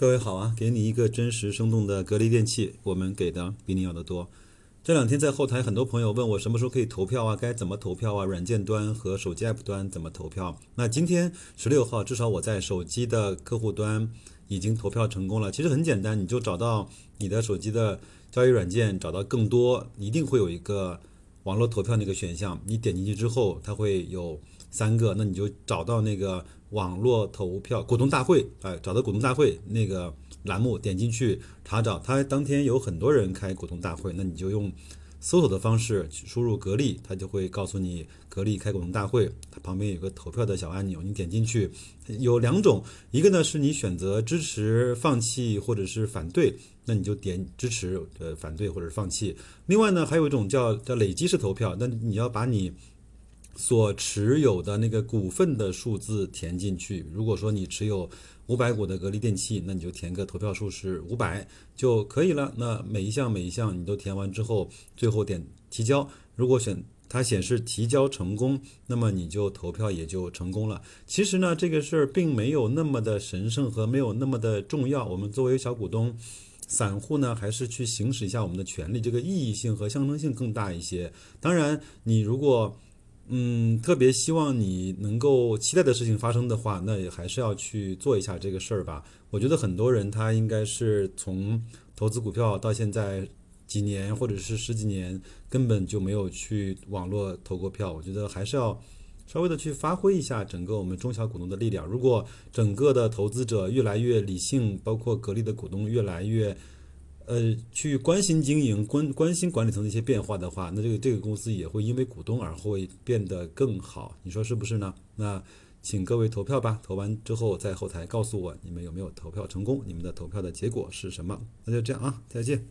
各位好啊，给你一个真实生动的格力电器，我们给的比你要的多。这两天在后台，很多朋友问我什么时候可以投票啊？该怎么投票啊？软件端和手机 App 端怎么投票？那今天十六号，至少我在手机的客户端已经投票成功了。其实很简单，你就找到你的手机的交易软件，找到更多，一定会有一个网络投票那个选项。你点进去之后，它会有三个，那你就找到那个网络投票股东大会，哎，找到股东大会那个。栏目点进去查找，它当天有很多人开股东大会，那你就用搜索的方式输入格力，它就会告诉你格力开股东大会，它旁边有个投票的小按钮，你点进去有两种，一个呢是你选择支持、放弃或者是反对，那你就点支持、呃反对或者是放弃。另外呢还有一种叫叫累积式投票，那你要把你所持有的那个股份的数字填进去。如果说你持有五百股的格力电器，那你就填个投票数是五百就可以了。那每一项每一项你都填完之后，最后点提交。如果选它显示提交成功，那么你就投票也就成功了。其实呢，这个事儿并没有那么的神圣和没有那么的重要。我们作为小股东、散户呢，还是去行使一下我们的权利，这个意义性和象征性更大一些。当然，你如果嗯，特别希望你能够期待的事情发生的话，那也还是要去做一下这个事儿吧。我觉得很多人他应该是从投资股票到现在几年或者是十几年，根本就没有去网络投过票。我觉得还是要稍微的去发挥一下整个我们中小股东的力量。如果整个的投资者越来越理性，包括格力的股东越来越。呃，去关心经营、关关心管理层的一些变化的话，那这个这个公司也会因为股东而会变得更好，你说是不是呢？那请各位投票吧，投完之后在后台告诉我你们有没有投票成功，你们的投票的结果是什么？那就这样啊，再见。